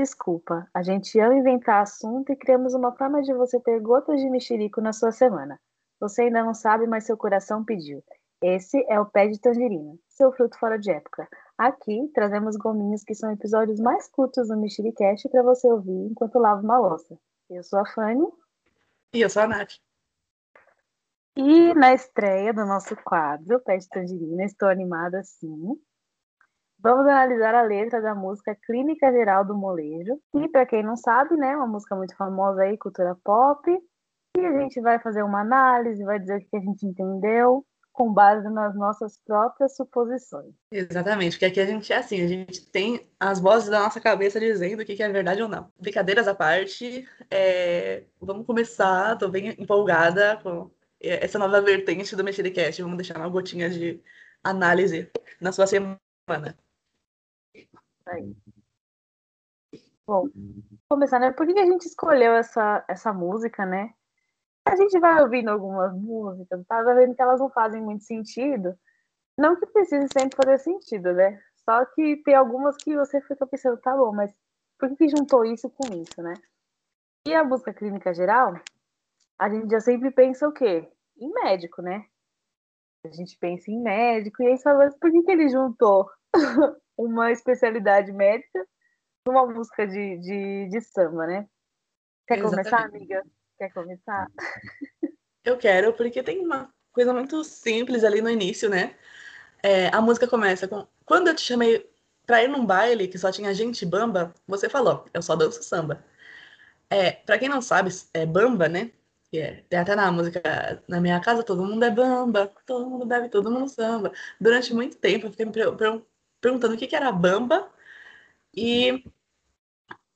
desculpa. A gente ama inventar assunto e criamos uma forma de você ter gotas de mexerico na sua semana. Você ainda não sabe, mas seu coração pediu. Esse é o pé de tangerina, seu fruto fora de época. Aqui trazemos gominhos que são episódios mais curtos do Mexericast para você ouvir enquanto lava uma louça. Eu sou a Fanny. E eu sou a Nath. E na estreia do nosso quadro, Pé de Tangerina, estou animada sim. Vamos analisar a letra da música Clínica Geral do Molejo. E para quem não sabe, né, uma música muito famosa aí, cultura pop. E a gente vai fazer uma análise, vai dizer o que a gente entendeu com base nas nossas próprias suposições. Exatamente, porque aqui a gente é assim, a gente tem as vozes da nossa cabeça dizendo o que é verdade ou não. Brincadeiras à parte, é... vamos começar, tô bem empolgada com essa nova vertente do Mexericast, vamos deixar uma gotinha de análise na sua semana. Aí. Bom, começar, né? Por que a gente escolheu essa, essa música, né? A gente vai ouvindo algumas músicas, tá vendo que elas não fazem muito sentido. Não que precise sempre fazer sentido, né? Só que tem algumas que você fica pensando, tá bom, mas por que, que juntou isso com isso, né? E a música clínica geral, a gente já sempre pensa o quê? Em médico, né? A gente pensa em médico, e aí você fala, por que, que ele juntou uma especialidade médica numa música de, de, de samba, né? Quer Exatamente. começar, amiga? Quer começar? Eu quero, porque tem uma coisa muito simples ali no início, né? É, a música começa com Quando eu te chamei pra ir num baile que só tinha gente bamba, você falou, eu só danço samba. É, pra quem não sabe, é bamba, né? É, tem até na música, na minha casa todo mundo é bamba, todo mundo bebe, todo mundo samba. Durante muito tempo eu fiquei me perguntando o que, que era bamba. E,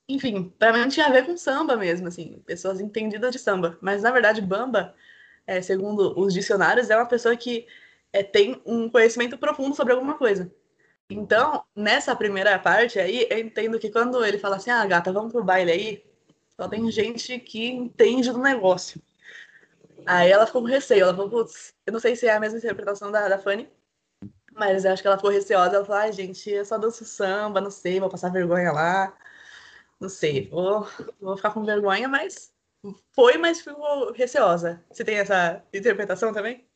enfim, para mim tinha a ver com samba mesmo, assim, pessoas entendidas de samba. Mas, na verdade, bamba, é, segundo os dicionários, é uma pessoa que é, tem um conhecimento profundo sobre alguma coisa. Então, nessa primeira parte aí, eu entendo que quando ele fala assim, ah, gata, vamos pro baile aí, só tem gente que entende do negócio. Aí ela ficou com receio, ela falou, putz, eu não sei se é a mesma interpretação da, da Fanny, mas acho que ela ficou receosa. Ela falou, ai, gente, eu só danço samba, não sei, vou passar vergonha lá. Não sei, vou, vou ficar com vergonha, mas foi, mas ficou receosa. Você tem essa interpretação também?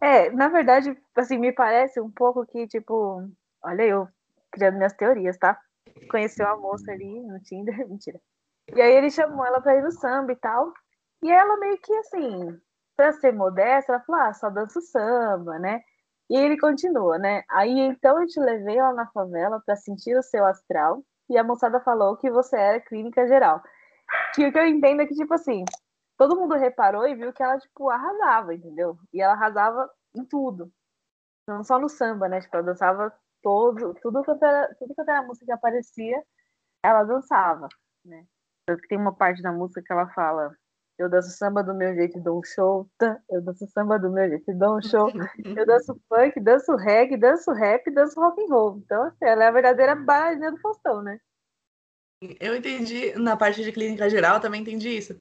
É, na verdade, assim, me parece um pouco que, tipo, olha eu criando minhas teorias, tá? Conheceu a moça ali no Tinder, mentira. E aí ele chamou ela pra ir no samba e tal. E ela meio que assim, pra ser modesta, ela falou, ah, só danço samba, né? E ele continua, né? Aí então eu te levei lá na favela para sentir o seu astral e a moçada falou que você era clínica geral. Que o que eu entendo é que, tipo assim, todo mundo reparou e viu que ela, tipo, arrasava, entendeu? E ela arrasava em tudo. Não só no samba, né? Tipo, ela dançava todo, tudo quanto era, tudo quanto era música que aparecia, ela dançava, né? Tem uma parte da música que ela fala eu danço samba do meu jeito e dou um show. Eu danço samba do meu jeito e dou um show. Eu danço funk, danço reggae, danço rap, danço rock and roll. Então, assim, ela é a verdadeira baianinha do Faustão, né? Eu entendi, na parte de clínica geral, também entendi isso.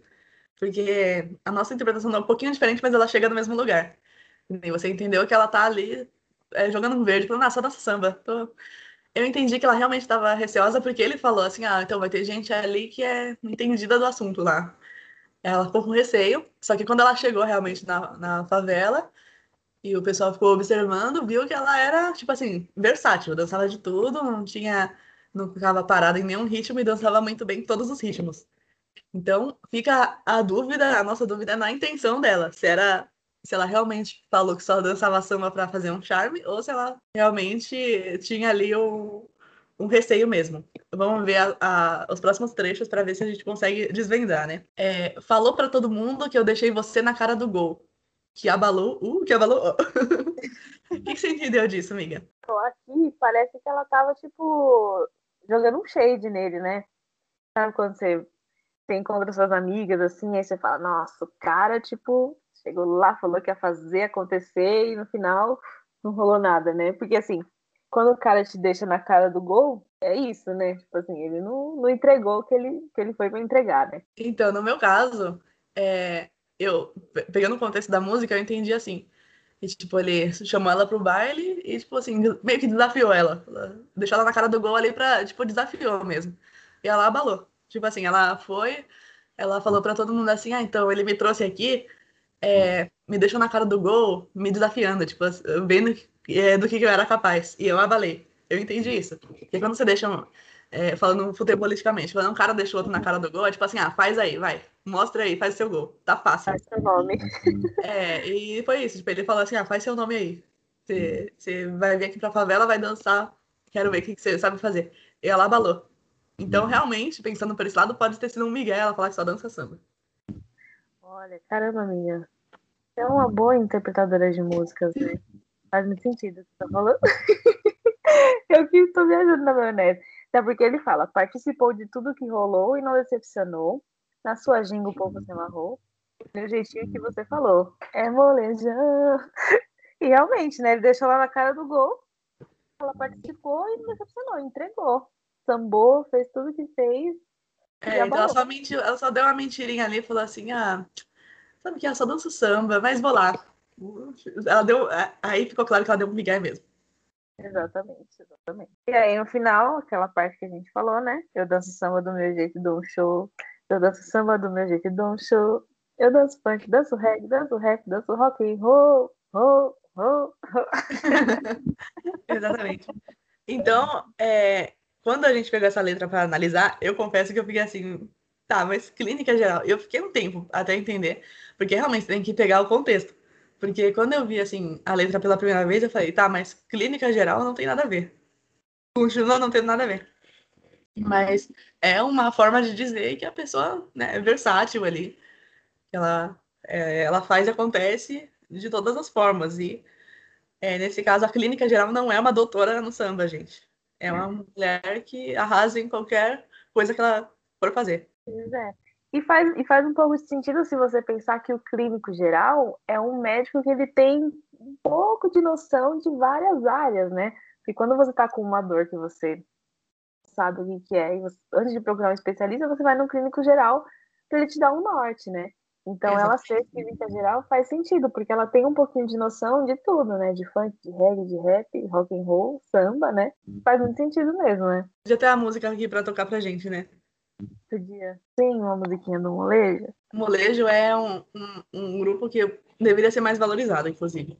Porque a nossa interpretação é um pouquinho diferente, mas ela chega no mesmo lugar. E você entendeu que ela tá ali é, jogando no verde, falando, ah, só dança samba. Tô... Eu entendi que ela realmente estava receosa porque ele falou assim, ah, então vai ter gente ali que é entendida do assunto lá. Ela ficou com receio, só que quando ela chegou realmente na, na favela e o pessoal ficou observando, viu que ela era, tipo assim, versátil, dançava de tudo, não tinha, não ficava parada em nenhum ritmo e dançava muito bem todos os ritmos. Então, fica a dúvida, a nossa dúvida é na intenção dela, se era se ela realmente falou que só dançava samba para fazer um charme ou se ela realmente tinha ali um, um receio mesmo. Vamos ver a, a, os próximos trechos para ver se a gente consegue desvendar, né? É, falou para todo mundo que eu deixei você na cara do gol. Que abalou, uh, que abalou. O que, que você entendeu disso, amiga? Aqui parece que ela tava, tipo, jogando um shade nele, né? Sabe quando você, você encontra suas amigas assim, aí você fala, nossa, o cara, tipo, chegou lá, falou que ia fazer acontecer e no final não rolou nada, né? Porque assim, quando o cara te deixa na cara do gol, é isso, né? Tipo assim, ele não, não entregou o que ele, que ele foi para entregar, né? Então, no meu caso, é, eu, pegando o contexto da música, eu entendi assim. E, tipo, ele chamou ela pro baile e, tipo assim, meio que desafiou ela. Deixou ela na cara do gol ali pra, tipo, desafiou mesmo. e ela abalou. Tipo assim, ela foi, ela falou para todo mundo assim, ah, então ele me trouxe aqui, é, me deixou na cara do gol, me desafiando, tipo, vendo é, do que eu era capaz. E eu abalei. Eu entendi isso. Porque quando você deixa, é, falando futebolisticamente, quando um cara deixa o outro na cara do gol, é tipo assim, ah, faz aí, vai, mostra aí, faz seu gol. Tá fácil. Faz seu nome. É, e foi isso. Tipo, ele falou assim, ah, faz seu nome aí. Você, vai vir aqui pra favela, vai dançar, quero ver o que, que você sabe fazer. E ela abalou. Então, realmente, pensando por esse lado, pode ter sido um Miguel ela falar que só dança samba. Olha, caramba, minha. É uma boa interpretadora de músicas, né? Faz muito sentido o que você tá falando. eu que estou viajando na maionese. Até porque ele fala, participou de tudo que rolou e não decepcionou. Na sua ginga o povo se amarrou. Do jeitinho que você falou. É molejão. E realmente, né? Ele deixou lá na cara do gol. Ela participou e não decepcionou, entregou. Sambou, fez tudo que fez. É, então ela só, mentiu, ela só deu uma mentirinha ali e falou assim: ah, sabe que ela só dança samba, mas vou lá. Ela deu. Aí ficou claro que ela deu um migué mesmo. Exatamente, exatamente. E aí, no final, aquela parte que a gente falou, né? Eu danço samba do meu jeito e dou um show. Eu danço samba do meu jeito e dou um show. Eu danço funk, danço reggae, danço rap, danço rock and roll, roll, roll, roll. Exatamente. Então, é, quando a gente pegou essa letra para analisar, eu confesso que eu fiquei assim, tá, mas clínica geral. Eu fiquei um tempo até entender, porque realmente tem que pegar o contexto. Porque quando eu vi, assim, a letra pela primeira vez, eu falei, tá, mas clínica geral não tem nada a ver. Continua não tendo nada a ver. Mas é uma forma de dizer que a pessoa né, é versátil ali. Ela, é, ela faz e acontece de todas as formas. E é, nesse caso, a clínica geral não é uma doutora no samba, gente. É uma mulher que arrasa em qualquer coisa que ela for fazer. É. E faz, e faz um pouco de sentido se você pensar que o clínico geral é um médico que ele tem um pouco de noção de várias áreas, né? Porque quando você está com uma dor que você sabe o que, é, e você, antes de procurar um especialista, você vai no clínico geral para ele te dar um norte, né? Então Exatamente. ela ser clínica geral faz sentido, porque ela tem um pouquinho de noção de tudo, né? De funk, de reggae, de rap, rock and roll, samba, né? Faz muito sentido mesmo, né? Já tem a música aqui para tocar pra gente, né? Podia. Tem uma musiquinha do molejo? O molejo é um, um, um, grupo que deveria ser mais valorizado, inclusive.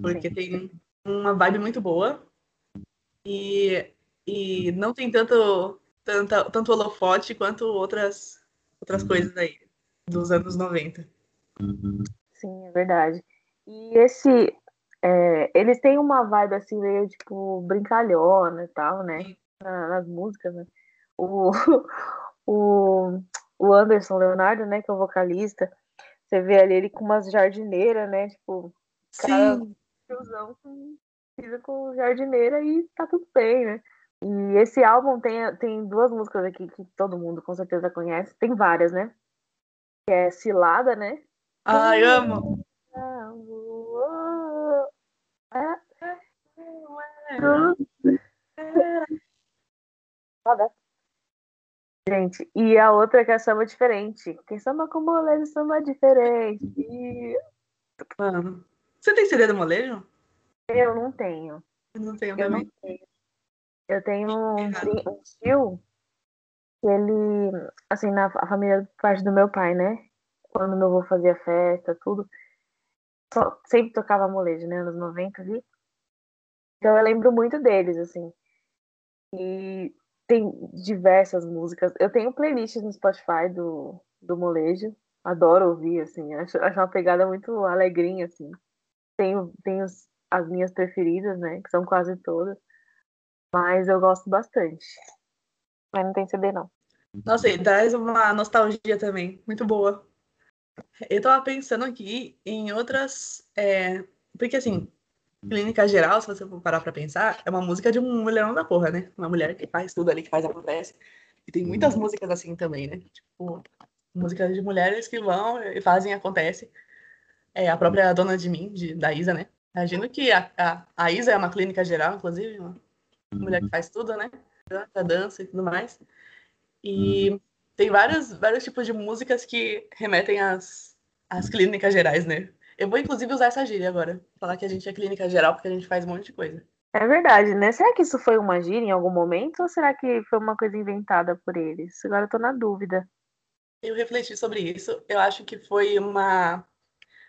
Porque Sim. tem uma vibe muito boa e, e não tem tanto, tanto, tanto holofote quanto outras, outras uhum. coisas aí dos anos 90. Sim, é verdade. E esse. É, eles têm uma vibe assim meio tipo brincalhona e tal, né? nas músicas, né? O, o, o Anderson Leonardo, né, que é o vocalista, você vê ali ele com umas jardineiras, né, tipo, cara, tiozão com, com jardineira e tá tudo bem, né. E esse álbum tem, tem duas músicas aqui que todo mundo com certeza conhece, tem várias, né, que é Cilada, né. Ai, amo! Foda. Gente, e a outra que é samba diferente. Quem samba com molejo, samba diferente. E... Mano, você tem CD do molejo? Eu não tenho. Eu não tenho também. Não tenho. Eu tenho um, um tio que ele, assim, na família parte do meu pai, né? Quando meu avô fazia festa, tudo, só, sempre tocava molejo, né? Anos 90 ali. Então eu lembro muito deles, assim. E tem diversas músicas. Eu tenho playlists no Spotify do, do Molejo. Adoro ouvir, assim. Acho, acho uma pegada muito alegrinha, assim. Tenho, tenho as minhas preferidas, né? Que são quase todas. Mas eu gosto bastante. Mas não tem CD, não. Nossa, e traz uma nostalgia também. Muito boa. Eu tava pensando aqui em outras. É... Porque, assim, Clínica Geral, se você for parar pra pensar, é uma música de um mulherão da porra, né? Uma mulher que faz tudo ali, que faz acontece. E tem muitas uhum. músicas assim também, né? Tipo, músicas de mulheres que vão e fazem acontece. É a própria Dona de Mim, de, da Isa, né? Imagino que a, a, a, Isa é uma clínica geral, inclusive, uma mulher que uhum. faz tudo, né? Dança, dança e tudo mais. E uhum. tem vários, vários tipos de músicas que remetem às, às clínicas gerais, né? Eu vou, inclusive, usar essa gíria agora. Falar que a gente é clínica geral, porque a gente faz um monte de coisa. É verdade, né? Será que isso foi uma gíria em algum momento ou será que foi uma coisa inventada por eles? Agora eu tô na dúvida. Eu refleti sobre isso. Eu acho que foi uma.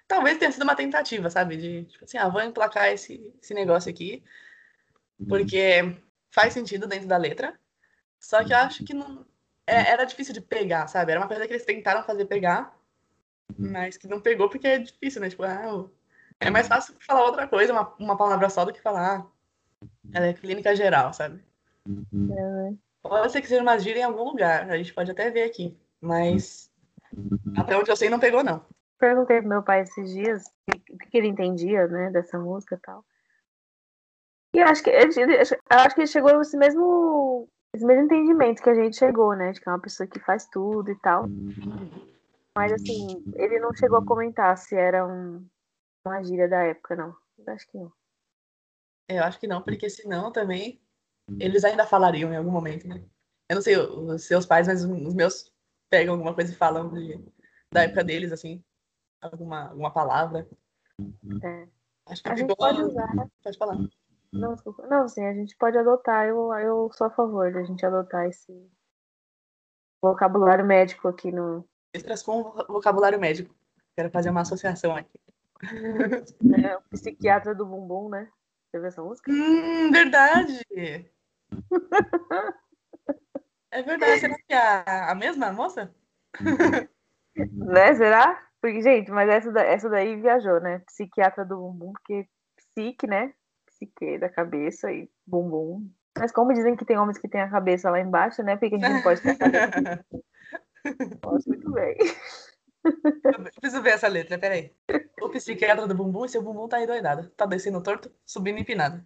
Talvez tenha sido uma tentativa, sabe? De, tipo assim, ah, vou emplacar esse, esse negócio aqui. Porque faz sentido dentro da letra. Só que eu acho que não. É, era difícil de pegar, sabe? Era uma coisa que eles tentaram fazer pegar, mas que não pegou porque é difícil, né? Tipo, ah, é mais fácil falar outra coisa, uma, uma palavra só, do que falar. Ela é clínica geral, sabe? É. Pode ser que seja uma gíria em algum lugar, a gente pode até ver aqui. Mas até onde eu sei não pegou, não. Perguntei pro meu pai esses dias o que ele entendia, né, dessa música e tal. E acho que ele, acho que ele chegou nesse mesmo, esse mesmo entendimento que a gente chegou, né? De que é uma pessoa que faz tudo e tal. Mas assim, ele não chegou a comentar se era um, uma gíria da época, não. Eu acho que não. Eu acho que não, porque senão também eles ainda falariam em algum momento, né? Eu não sei os seus pais, mas os meus pegam alguma coisa e falam de, da época deles, assim, alguma, alguma palavra. É. Acho que A gente ficou. pode usar. Pode falar. Não, desculpa. não, sim, a gente pode adotar. Eu, eu sou a favor de a gente adotar esse vocabulário médico aqui no. Letras com vocabulário médico. Quero fazer uma associação aqui. É, o psiquiatra do bumbum, né? Você viu essa música? Hum, verdade! É verdade, será que é a, a mesma moça? Né? Será? Porque, gente, mas essa, da- essa daí viajou, né? Psiquiatra do bumbum, porque psique, né? Psique da cabeça e bumbum. Mas como dizem que tem homens que têm a cabeça lá embaixo, né? Por que a gente não pode ter a cabeça? Posso muito bem. Eu preciso ver essa letra, peraí. O psiquiatra do bumbum e seu bumbum tá endoidado. Tá descendo torto, subindo empinado.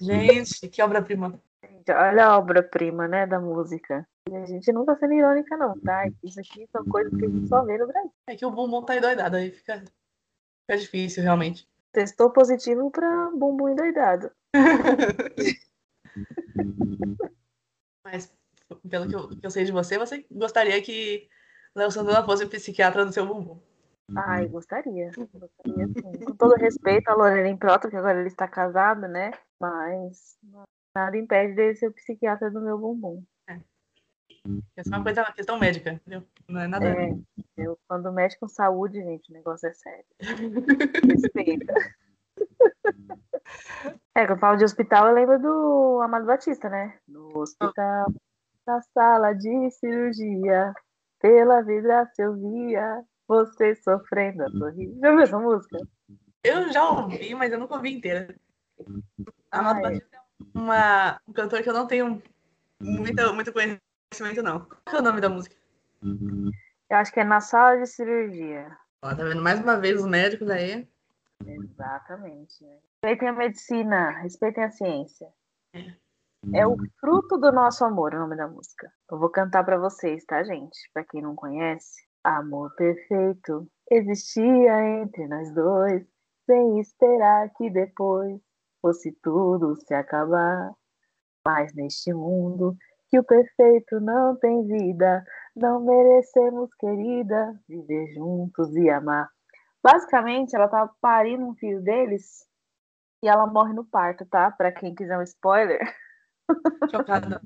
Gente, que obra-prima. Olha a obra-prima, né, da música. E a gente não tá sendo irônica, não, tá? Isso aqui são coisas que a gente só vê no Brasil. É que o bumbum tá endoidado, aí fica, fica difícil, realmente. Testou positivo pra bumbum endoidado. Mas, pelo que eu, que eu sei de você, você gostaria que Léo Santana fosse o psiquiatra do seu bumbum. Ai, gostaria. Gostaria sim. Com todo respeito a Lorena Improto, que agora ele está casado, né? Mas nada impede dele ser o psiquiatra do meu bumbum. Essa é uma coisa, uma questão médica, entendeu? Não é nada. É, eu, quando mexe com saúde, gente, o negócio é sério. Respeita. É, quando eu falo de hospital, eu lembro do Amado Batista, né? No hospital, na sala de cirurgia, pela vidraça eu via você sofrendo a sorrir. Já viu essa música? Eu já ouvi, mas eu nunca ouvi inteira. Amado Ai. Batista é uma, um cantor que eu não tenho muito, muito conhecimento, não. Qual é o nome da música? Eu acho que é na sala de cirurgia. Ó, tá vendo? Mais uma vez os médicos aí. Exatamente. Respeitem a medicina, respeitem a ciência. É o fruto do nosso amor, o nome da música. Eu vou cantar pra vocês, tá, gente? Pra quem não conhece. Amor perfeito existia entre nós dois, sem esperar que depois fosse tudo se acabar. Mas neste mundo que o perfeito não tem vida, não merecemos, querida, viver juntos e amar. Basicamente, ela tava parindo um filho deles e ela morre no parto, tá? Pra quem quiser um spoiler. Chocada.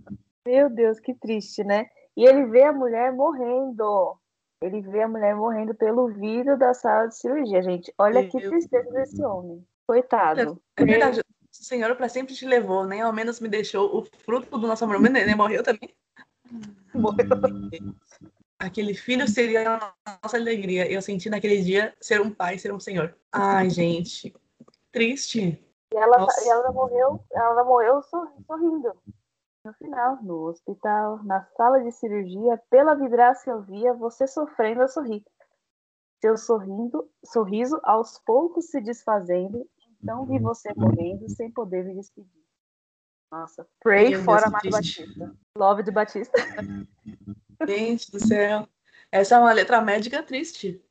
Meu Deus, que triste, né? E ele vê a mulher morrendo. Ele vê a mulher morrendo pelo vidro da sala de cirurgia, gente. Olha que Meu tristeza desse homem. Coitado. É verdade. O Senhor pra sempre te levou, nem ao menos me deixou o fruto do nosso amor. Meu neném morreu também. Morreu. Aquele filho seria a nossa alegria. Eu senti naquele dia ser um pai, ser um senhor. Ai, gente. Triste. E ela, Nossa. e ela morreu, ela morreu sor- sorrindo. No final, no hospital, na sala de cirurgia, pela vidraça eu via você sofrendo a sorrir. Seu sorrindo, sorriso aos poucos se desfazendo, então vi você morrendo sem poder me despedir. Nossa, pray Meu for Deus, que Amado triste. Batista. Love de Batista. Gente do céu. Essa é uma letra médica triste.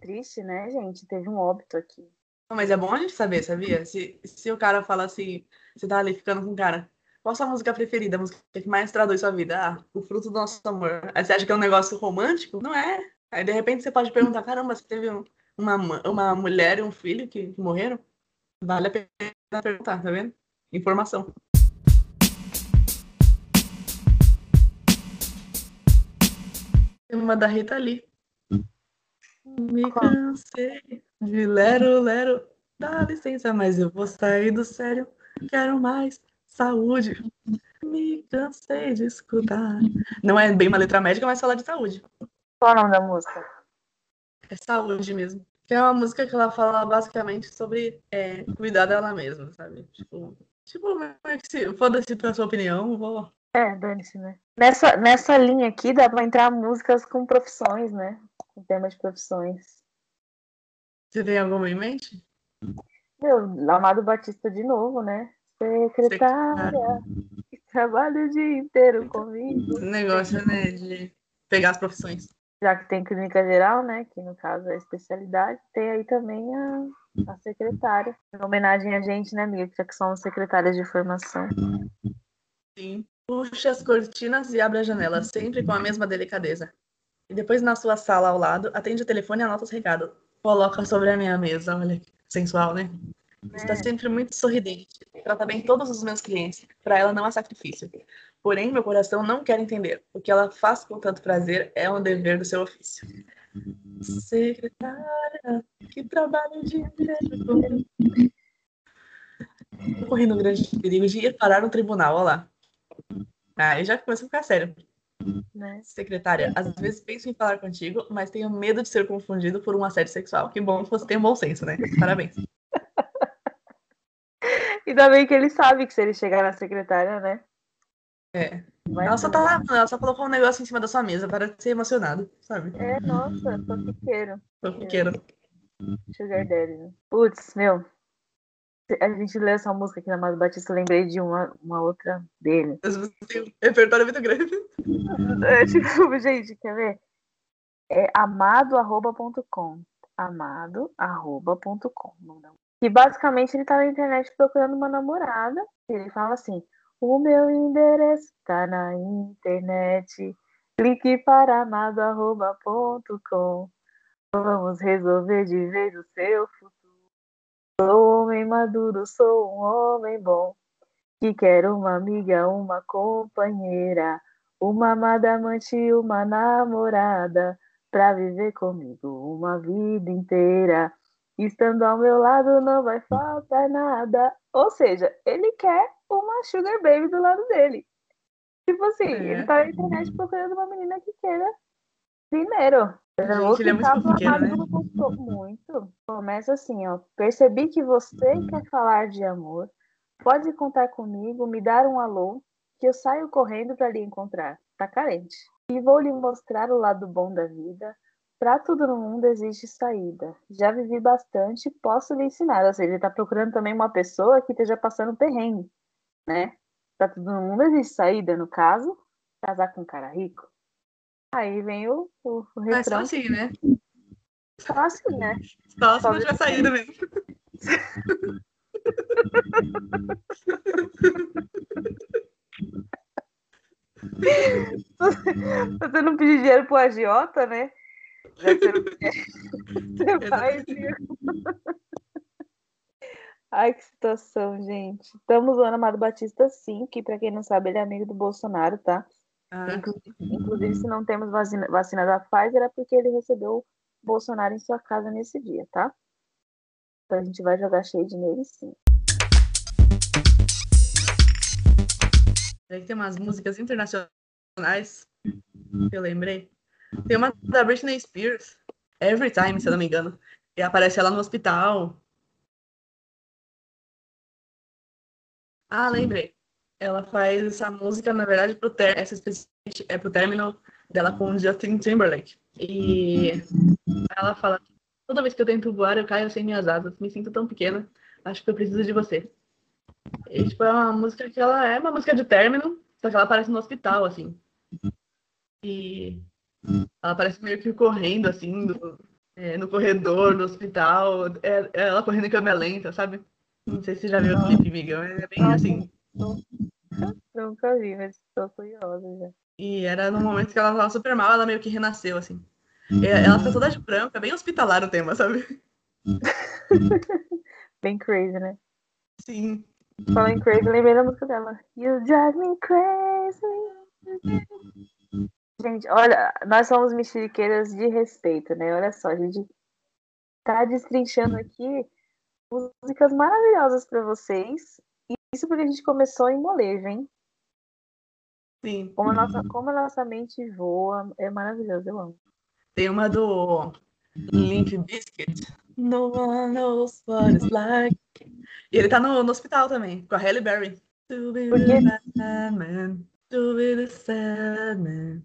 Triste, né, gente? Teve um óbito aqui. Mas é bom a gente saber, sabia? Se, se o cara fala assim, você tá ali ficando com o cara, qual a sua música preferida? A música que mais traduz sua vida? Ah, o fruto do nosso amor. Aí você acha que é um negócio romântico? Não é. Aí de repente você pode perguntar, caramba, você teve um- uma, ma- uma mulher e um filho que, que morreram? Vale a pena perguntar, tá vendo? informação. Uma da Rita Lee. Me cansei de lero, lero. Dá licença, mas eu vou sair do sério. Quero mais saúde. Me cansei de escutar. Não é bem uma letra médica, mas fala de saúde. Qual é o nome da música? É saúde mesmo. Que é uma música que ela fala basicamente sobre é, cuidar dela mesma, sabe? Tipo, tipo se foda-se pra sua opinião, vou. É, dane-se, né? Nessa, nessa linha aqui dá pra entrar músicas com profissões, né? Com temas de profissões. Você tem alguma em mente? Meu, Amado Batista de novo, né? Secretária, trabalho o dia inteiro comigo. Negócio, né, de pegar as profissões. Já que tem clínica geral, né, que no caso é especialidade, tem aí também a, a secretária. Em homenagem a gente, né, amiga, já que somos secretárias de formação. Sim. Puxe as cortinas e abre a janela, sempre com a mesma delicadeza. E depois, na sua sala ao lado, atende o telefone e anota os recados. Coloca sobre a minha mesa, olha, sensual, né? Está é. sempre muito sorridente. Trata bem todos os meus clientes. Para ela não há sacrifício. Porém, meu coração não quer entender. O que ela faz com tanto prazer é um dever do seu ofício. Secretária, que trabalho de inteiro. Correndo um grande perigo de ir parar no tribunal, olha lá. Aí já começa a ficar sério. Né? Secretária, às vezes penso em falar contigo, mas tenho medo de ser confundido por um assédio sexual. Que bom que você tem um bom senso, né? Parabéns. Ainda bem que ele sabe que se ele chegar na secretária, né? É. Vai ela só tá ela só colocou um negócio em cima da sua mesa para ser emocionado, sabe? É, nossa, fofiqueiro. Fofiqueiro. Sugar Daddy. Putz, meu. A gente lê essa música aqui na Amado Batista, eu lembrei de uma, uma outra dele. Repertório muito grande. É, tipo, gente, quer ver? É amado.com. Amado.com. E basicamente ele tá na internet procurando uma namorada. Ele fala assim: O meu endereço tá na internet. Clique para amado.com. Vamos resolver de vez o seu futuro. Sou homem maduro, sou um homem bom. Que quer uma amiga, uma companheira, uma amada amante, uma namorada, pra viver comigo uma vida inteira. Estando ao meu lado não vai faltar nada. Ou seja, ele quer uma sugar baby do lado dele. Tipo assim, é. ele tá na internet procurando uma menina que queira dinheiro. Gente, ele é muito né? Muito. Começa assim, ó. Percebi que você quer falar de amor. Pode contar comigo, me dar um alô, que eu saio correndo para lhe encontrar. Tá carente. E vou lhe mostrar o lado bom da vida, para tudo no mundo existe saída. Já vivi bastante, posso lhe ensinar. Ou seja, ele está procurando também uma pessoa que esteja passando perrengue, né? Para tudo no mundo existe saída, no caso, casar com um cara rico. Aí vem o, o, o. Mas só assim, né? Só assim, né? Só se não tiver saída mesmo. Você não pedir dinheiro pro agiota, né? Já que você não quer. Você vai. Ai, que situação, gente. Estamos usando Amado Batista, sim, que para quem não sabe, ele é amigo do Bolsonaro, tá? Ah. Inclusive, inclusive, se não temos vacina, vacina da Pfizer, é porque ele recebeu Bolsonaro em sua casa nesse dia, tá? Então a gente vai jogar shade nele, sim. Tem umas músicas internacionais que eu lembrei. Tem uma da Britney Spears, Every Time, se eu não me engano. E aparece ela no hospital. Ah, lembrei. Ela faz essa música, na verdade, pro ter essa especificamente é pro término dela com Justin Timberlake. E ela fala: toda vez que eu tento voar, eu caio sem minhas asas. Me sinto tão pequena. Acho que eu preciso de você. E, tipo, é uma música que ela é uma música de término, só que ela aparece no hospital, assim. E ela parece meio que correndo, assim, é, no corredor do hospital. É, é, ela correndo em câmera lenta, sabe? Não sei se você já viu o clipe, Miguel. É bem assim. Nunca vi, mas estou curiosa já. E era no momento que ela tava super mal, ela meio que renasceu, assim. Ela fica toda de branco, é bem hospitalar o tema, sabe? bem crazy, né? Sim. Falando em crazy, lembrei da música dela. You drive me crazy. Gente, olha, nós somos mexeriqueiras de respeito, né? Olha só, a gente tá destrinchando aqui músicas maravilhosas para vocês. Isso porque a gente começou em molejo, hein? Sim. Como a, nossa, como a nossa mente voa, é maravilhoso, eu amo. Tem uma do Limp Biscuit. No one knows what it's like. E ele tá no, no hospital também, com a Halle Berry. To be the sad man. To be the sad man.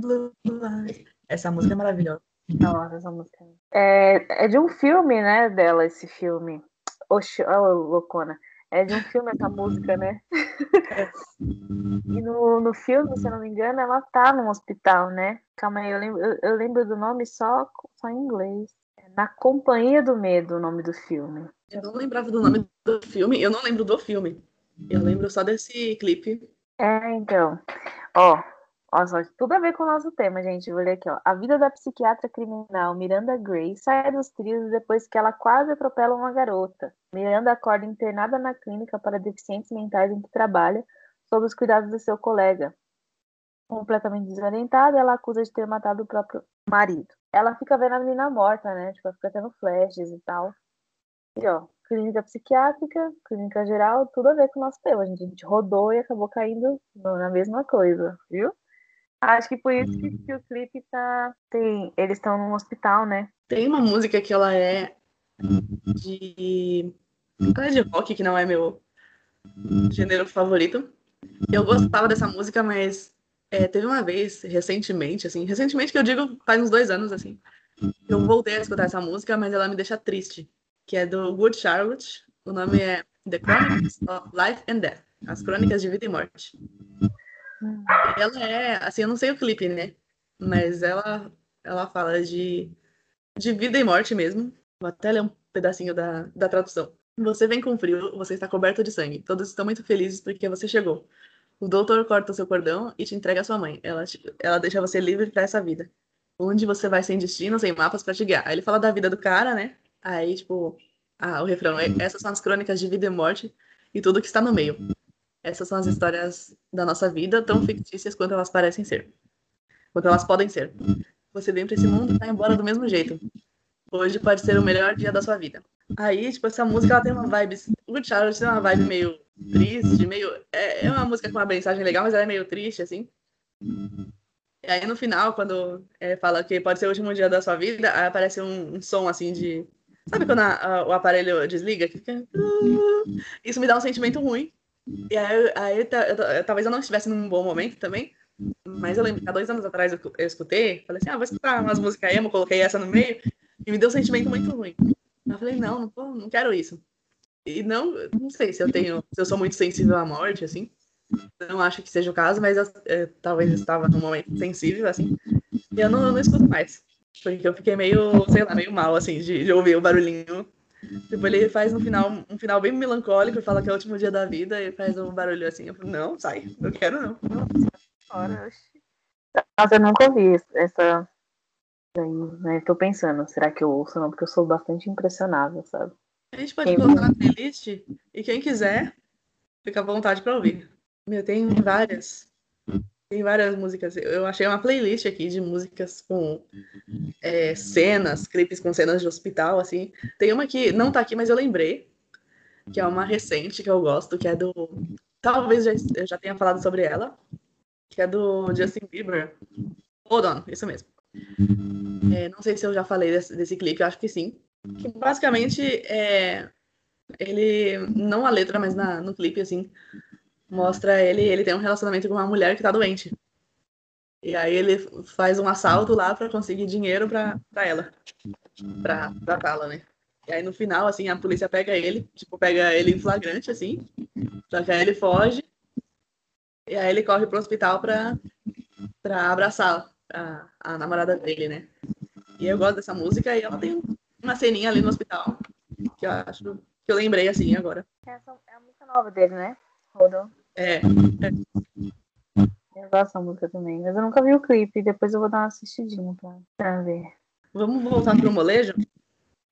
Blue eyes. Essa música é maravilhosa. Nossa, essa música. É, é de um filme, né, dela, esse filme. Oxi, oh, loucona. É de um filme essa música, né? e no, no filme, se eu não me engano, ela tá num hospital, né? Calma aí, eu lembro, eu, eu lembro do nome só, só em inglês. É Na Companhia do Medo, o nome do filme. Eu não lembrava do nome do filme, eu não lembro do filme. Eu lembro só desse clipe. É, então. Ó, só, tudo a ver com o nosso tema, gente. Vou ler aqui, ó. A vida da psiquiatra criminal Miranda Gray sai dos trilhos depois que ela quase atropela uma garota. Miranda acorda internada na clínica para deficientes mentais em que trabalha, sob os cuidados de seu colega. Completamente desorientada, ela acusa de ter matado o próprio marido. Ela fica vendo a menina morta, né? Tipo, ela fica tendo flashes e tal. E ó, clínica psiquiátrica, clínica geral, tudo a ver com o nosso tema. Gente, a gente rodou e acabou caindo na mesma coisa, viu? Acho que por isso que, que o clipe tá. Tem, eles estão num hospital, né? Tem uma música que ela é de. Ela é de rock, que não é meu gênero favorito. Eu gostava dessa música, mas é, teve uma vez, recentemente, assim, recentemente que eu digo faz uns dois anos, assim, eu voltei a escutar essa música, mas ela me deixa triste, que é do Good Charlotte. O nome é The Chronicles of Life and Death, As Crônicas de Vida e Morte. Ela é, assim, eu não sei o clipe, né? Mas ela, ela fala de, de vida e morte mesmo. Vou até ler um pedacinho da, da tradução. Você vem com frio, você está coberto de sangue. Todos estão muito felizes porque você chegou. O doutor corta seu cordão e te entrega a sua mãe. Ela, ela deixa você livre para essa vida. Onde você vai sem destino, sem mapas para te guiar. Aí ele fala da vida do cara, né? Aí, tipo, ah, o refrão é: essas são as crônicas de vida e morte e tudo que está no meio. Essas são as histórias da nossa vida, tão fictícias quanto elas parecem ser. Quanto elas podem ser. Você vem pra esse mundo e vai embora do mesmo jeito. Hoje pode ser o melhor dia da sua vida. Aí, tipo, essa música ela tem uma vibe. O Charlotte tem uma vibe meio triste, meio. É, é uma música com uma mensagem legal, mas ela é meio triste, assim. E aí no final, quando é, fala que pode ser o último dia da sua vida, aí aparece um, um som assim de. Sabe quando a- a- o aparelho desliga? Fica... Isso me dá um sentimento ruim. E aí, aí ta- eu ta- talvez eu não estivesse num bom momento também. Mas eu lembro que há dois anos atrás eu, eu escutei, falei assim, ah, vou escutar umas músicas emo, coloquei essa no meio, e me deu um sentimento muito ruim. Eu falei, não, não, vou- não quero isso. E não, não sei se eu tenho, se eu sou muito sensível à morte, assim. Não acho que seja o caso, mas eu, eh, talvez eu estava num momento sensível, assim. E eu não, eu não escuto mais. Porque eu fiquei meio, sei lá, meio mal, assim, de, de ouvir o barulhinho. Tipo, ele faz no final, um final bem melancólico, e fala que é o último dia da vida, e faz um barulho assim. Eu falo, não, sai, não quero não. Ora, oxi. Nossa, eu nunca ouvi essa-. Daí, né? Tô pensando, será que eu ouço ou não? Porque eu sou bastante impressionável, sabe? A gente pode Quem colocar na playlist, e quem quiser, fica à vontade pra ouvir. Meu, tem várias. Tem várias músicas. Eu achei uma playlist aqui de músicas com é, cenas, clipes com cenas de hospital, assim. Tem uma que não tá aqui, mas eu lembrei. Que é uma recente que eu gosto, que é do. Talvez já- eu já tenha falado sobre ela. Que é do Justin Bieber. Hold on, isso mesmo. É, não sei se eu já falei desse, desse clipe, eu acho que sim. Que basicamente é. Ele. Não a letra, mas na, no clipe, assim mostra ele, ele tem um relacionamento com uma mulher que tá doente. E aí ele faz um assalto lá pra conseguir dinheiro pra, pra ela. Pra tratá-la, né? E aí no final, assim, a polícia pega ele, tipo, pega ele em flagrante, assim. Só que aí ele foge. E aí ele corre pro hospital pra, pra abraçar a, a namorada dele, né? E eu gosto dessa música e ela tem uma ceninha ali no hospital que eu acho que eu lembrei assim agora. Essa é a música nova dele, né? Rodon. É, Eu gosto dessa música também, mas eu nunca vi o clipe. Depois eu vou dar uma assistidinha pra, pra ver. vamos voltar pro molejo?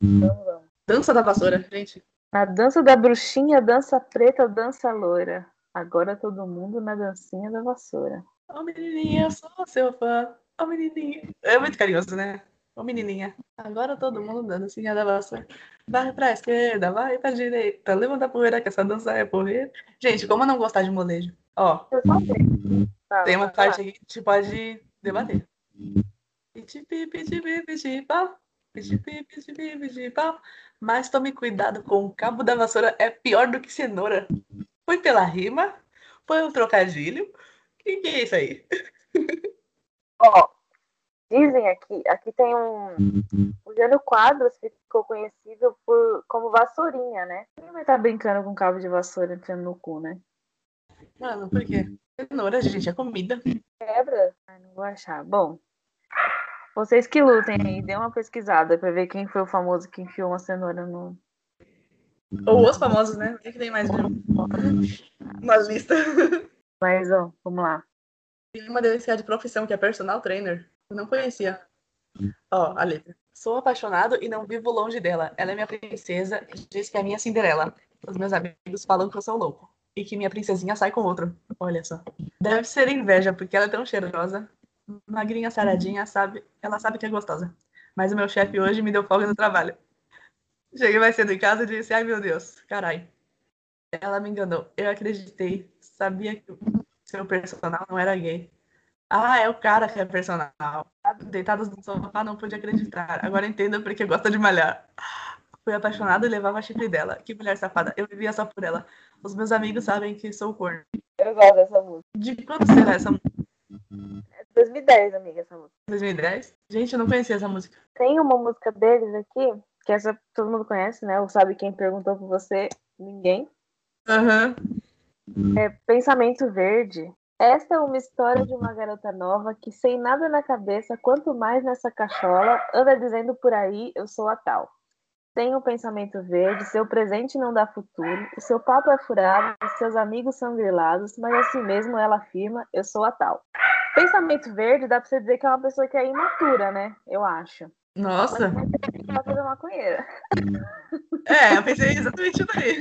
Vamos, vamos. Dança da vassoura, gente. Na dança da bruxinha, dança preta, dança loira. Agora todo mundo na dancinha da vassoura. Ô menininha, eu sou seu fã. Ô menininha. É muito carinhoso, né? Ô menininha. Agora todo mundo dancinha da vassoura. Vai pra esquerda, vai pra direita. Levanta a poeira que essa dança é porreira. Gente, como não gostar de molejo? Ó. Eu. Tá, Tem uma vai parte aqui que a gente pode debater. Mas tome cuidado com o cabo da vassoura, é pior do que cenoura. Foi pela rima? Foi um trocadilho? O que, que é isso aí? Ó, dizem aqui, aqui tem um. O Jânio Quadros ficou conhecido por, como vassourinha, né? Quem vai estar brincando com cabo de vassoura entrando no cu, né? Mano, por quê? Cenoura, gente, é comida. Quebra? Ai, não vou achar. Bom, vocês que lutem aí, dê uma pesquisada pra ver quem foi o famoso que enfiou uma cenoura no. Ou os famosos, né? O que, tem mais de um? uma lista? Mas, ó, vamos lá. Tem uma deles que é de profissão, que é personal trainer. Eu não conhecia. Ó, a letra. Sou apaixonado e não vivo longe dela. Ela é minha princesa, diz que é minha Cinderela. Os meus amigos falam que eu sou louco. E que minha princesinha sai com outro. Olha só. Deve ser inveja, porque ela é tão cheirosa. Magrinha, saradinha, sabe? Ela sabe que é gostosa. Mas o meu chefe hoje me deu folga no trabalho. Cheguei mais cedo em casa e disse, ai meu Deus, carai. Ela me enganou. Eu acreditei. Sabia que o seu personal não era gay. Ah, é o cara que é personal. Deitados no sofá, não pude acreditar. Agora entendo porque gosta de malhar. Fui apaixonado e levava chifre dela. Que mulher safada. Eu vivia só por ela. Os meus amigos sabem que sou corno. Eu gosto dessa música. De quando será essa música? É 2010, amiga, essa música. 2010? Gente, eu não conhecia essa música. Tem uma música deles aqui, que essa todo mundo conhece, né? Ou sabe quem perguntou por você? Ninguém. Aham. É Pensamento Verde. Esta é uma história de uma garota nova que, sem nada na cabeça, quanto mais nessa cachola, anda dizendo por aí: eu sou a tal. Tem um pensamento verde, seu presente não dá futuro, o seu papo é furado, seus amigos são grilados, mas assim mesmo ela afirma: eu sou a tal. Pensamento verde dá pra você dizer que é uma pessoa que é imatura, né? Eu acho. Nossa. É maconheira. É, eu pensei exatamente isso daí.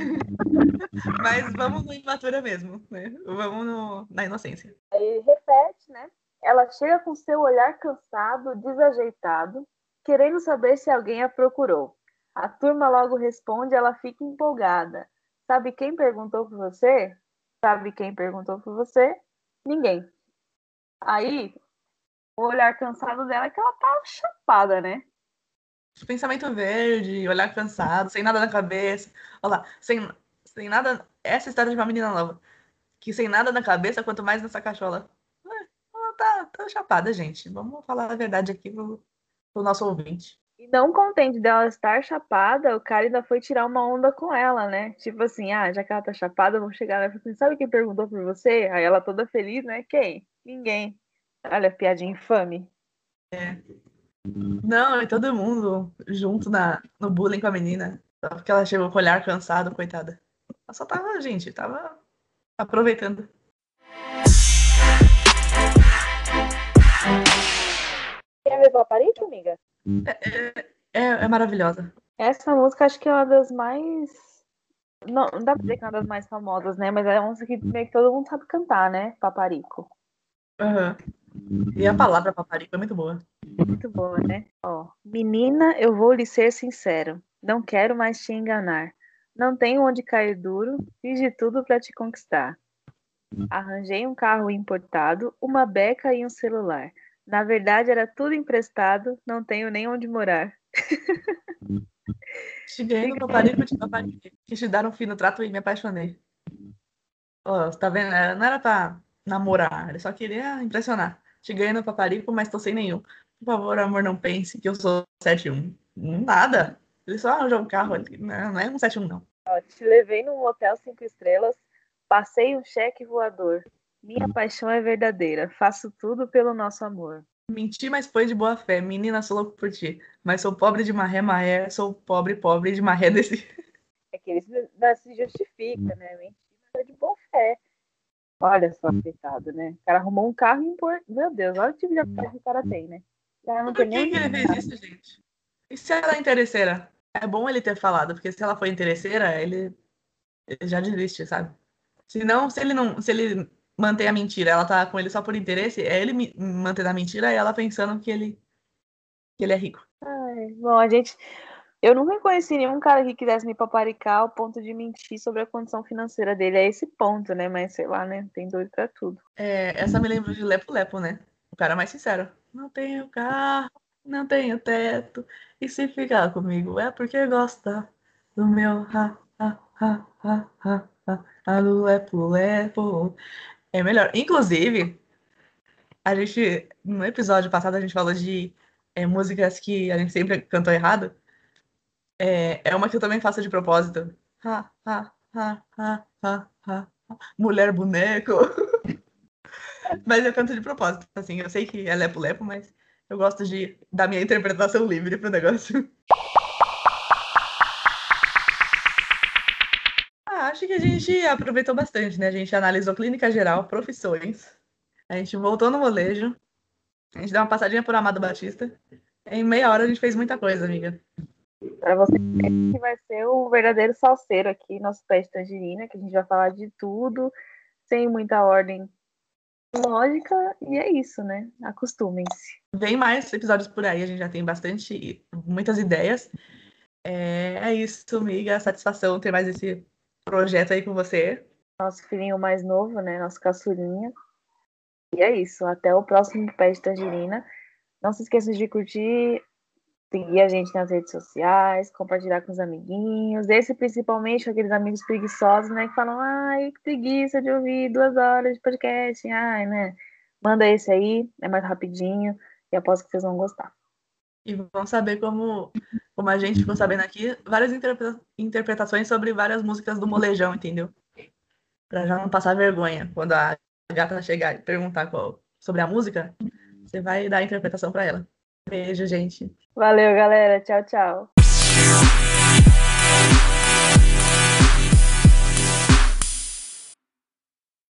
Mas vamos no imatura mesmo, né? Vamos no, na inocência. Aí repete, né? Ela chega com seu olhar cansado, desajeitado, querendo saber se alguém a procurou. A turma logo responde, ela fica empolgada. Sabe quem perguntou por você? Sabe quem perguntou por você? Ninguém. Aí, o olhar cansado dela é que ela tá chapada, né? Pensamento verde, olhar cansado, sem nada na cabeça. Olha lá, sem, sem nada. Essa história de uma menina nova. Que sem nada na cabeça, quanto mais nessa cachola. É, Ela tá, tá chapada, gente. Vamos falar a verdade aqui pro, pro nosso ouvinte. E não contente dela estar chapada, o cara ainda foi tirar uma onda com ela, né? Tipo assim, ah, já que ela tá chapada, vamos chegar lá e falar assim, sabe quem perguntou por você? Aí ela toda feliz, né? Quem? Ninguém. Olha, piadinha infame. Não, e todo mundo junto na, no bullying com a menina. Só porque ela chegou com o olhar cansado, coitada. Ela só tava, gente, tava aproveitando. Quer ver Paparito, amiga? É, é maravilhosa. Essa música acho que é uma das mais. Não, não dá pra dizer que é uma das mais famosas, né? Mas é uma música que meio que todo mundo sabe cantar, né? Paparico. Aham. E a palavra paparico é muito boa. Muito boa, né? Ó, menina, eu vou lhe ser sincero. Não quero mais te enganar. Não tenho onde cair duro. Fiz de tudo pra te conquistar. Arranjei um carro importado, uma beca e um celular. Na verdade, era tudo emprestado. Não tenho nem onde morar. Cheguei no paparico de paparico. Quis te dar um fino trato e me apaixonei. Ó, tá vendo? Não era pra namorar, ele só queria impressionar. Cheguei no paparico, mas tô sem nenhum. Por favor, amor, não pense que eu sou 71. Nada. Ele só arranjou um carro. ele- Não, não é um 71, não. Ó, te levei num hotel cinco estrelas. Passei um cheque voador. Minha paixão é verdadeira. Faço tudo pelo nosso amor. Menti, mas foi de boa fé. Menina, sou louco por ti. Mas sou pobre de maré, maré. Sou pobre, pobre de maré desse. É que ele se, não se justifica, né? Mentira, mas é de boa fé. Olha só, coitado, né? O cara arrumou um carro impor... Meu Deus, olha o tipo de carro que o cara tem, né? Cara não Por tem que, nem que ele fez isso, gente? E se ela é interesseira? é bom ele ter falado, porque se ela for interesseira, ele, ele já desiste, sabe? Se não, se ele não, se ele mantém a mentira, ela tá com ele só por interesse, é ele mantendo a mentira e ela pensando que ele que ele é rico. Ai, bom, a gente eu nunca conheci nenhum cara que quisesse me paparicar ao ponto de mentir sobre a condição financeira dele. É esse ponto, né? Mas sei lá, né? Tem doido pra tudo. É, essa me lembra de Lepo Lepo, né? O cara mais sincero. Não tenho carro, não tenho teto. E se ficar comigo é porque gosta do meu ha, ha, ha, ha, ha, ha, Lepo Lepo. É melhor. Inclusive, a gente, no episódio passado, a gente falou de é, músicas que a gente sempre cantou errado. É, é uma que eu também faço de propósito. Ha, ha, ha, ha, ha, ha. Mulher boneco. mas eu canto de propósito. Assim, eu sei que é lepo-lepo, mas eu gosto de dar minha interpretação livre pro negócio. Ah, acho que a gente aproveitou bastante, né? A gente analisou clínica geral, profissões. A gente voltou no molejo. A gente deu uma passadinha por Amado Batista. Em meia hora a gente fez muita coisa, amiga. Para você que vai ser o verdadeiro salseiro aqui, nosso pé de tangerina, que a gente vai falar de tudo, sem muita ordem lógica, e é isso, né? Acostumem-se. Vem mais episódios por aí, a gente já tem bastante, muitas ideias. É, é isso, amiga. Satisfação ter mais esse projeto aí com você. Nosso filhinho mais novo, né? Nosso caçulinha. E é isso. Até o próximo pé de tangerina. Não se esqueça de curtir seguir a gente nas redes sociais, compartilhar com os amiguinhos. Esse principalmente aqueles amigos preguiçosos, né? Que falam, ai, que preguiça de ouvir duas horas de podcast. Ai, né? Manda esse aí, é mais rapidinho e aposto que vocês vão gostar. E vão saber como, como a gente ficou sabendo aqui, várias interpreta interpretações sobre várias músicas do molejão, entendeu? Pra já não passar vergonha. Quando a gata chegar e perguntar qual, sobre a música, você vai dar a interpretação para ela. Beijo, gente. Valeu, galera. Tchau, tchau.